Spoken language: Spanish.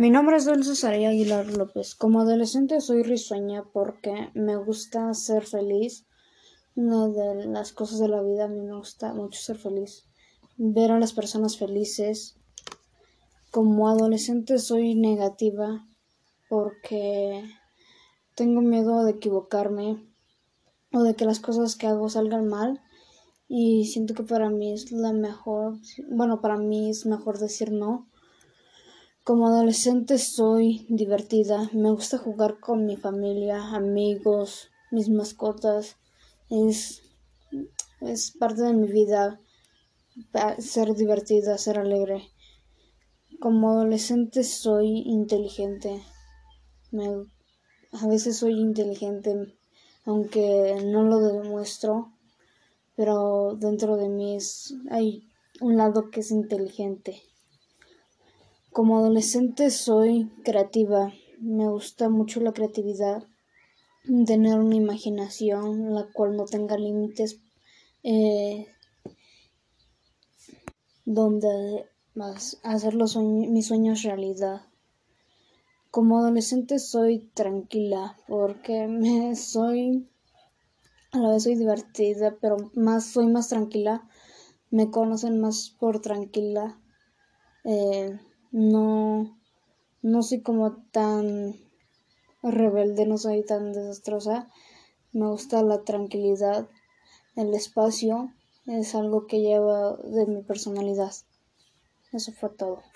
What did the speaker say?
Mi nombre es Dulce Saría Aguilar López. Como adolescente soy risueña porque me gusta ser feliz. Una de las cosas de la vida a mí me gusta mucho ser feliz. Ver a las personas felices. Como adolescente soy negativa porque tengo miedo de equivocarme o de que las cosas que hago salgan mal y siento que para mí es la mejor, bueno, para mí es mejor decir no como adolescente soy divertida, me gusta jugar con mi familia, amigos, mis mascotas. Es, parte de mi vida ser divertida, ser alegre. Como adolescente soy inteligente. a veces soy inteligente, aunque no lo demuestro, pero dentro de mí hay un lado que es inteligente. Como adolescente soy creativa, me gusta mucho la creatividad, tener una imaginación la cual no tenga límites, eh, donde hacer los mis sueños realidad. Como adolescente soy tranquila porque me soy a la vez soy divertida, pero más soy más tranquila. Me conocen más por tranquila. Eh, no, no soy como tan rebelde, no soy tan desastrosa. Me gusta la tranquilidad, el espacio, es algo que lleva de mi personalidad. Eso fue todo.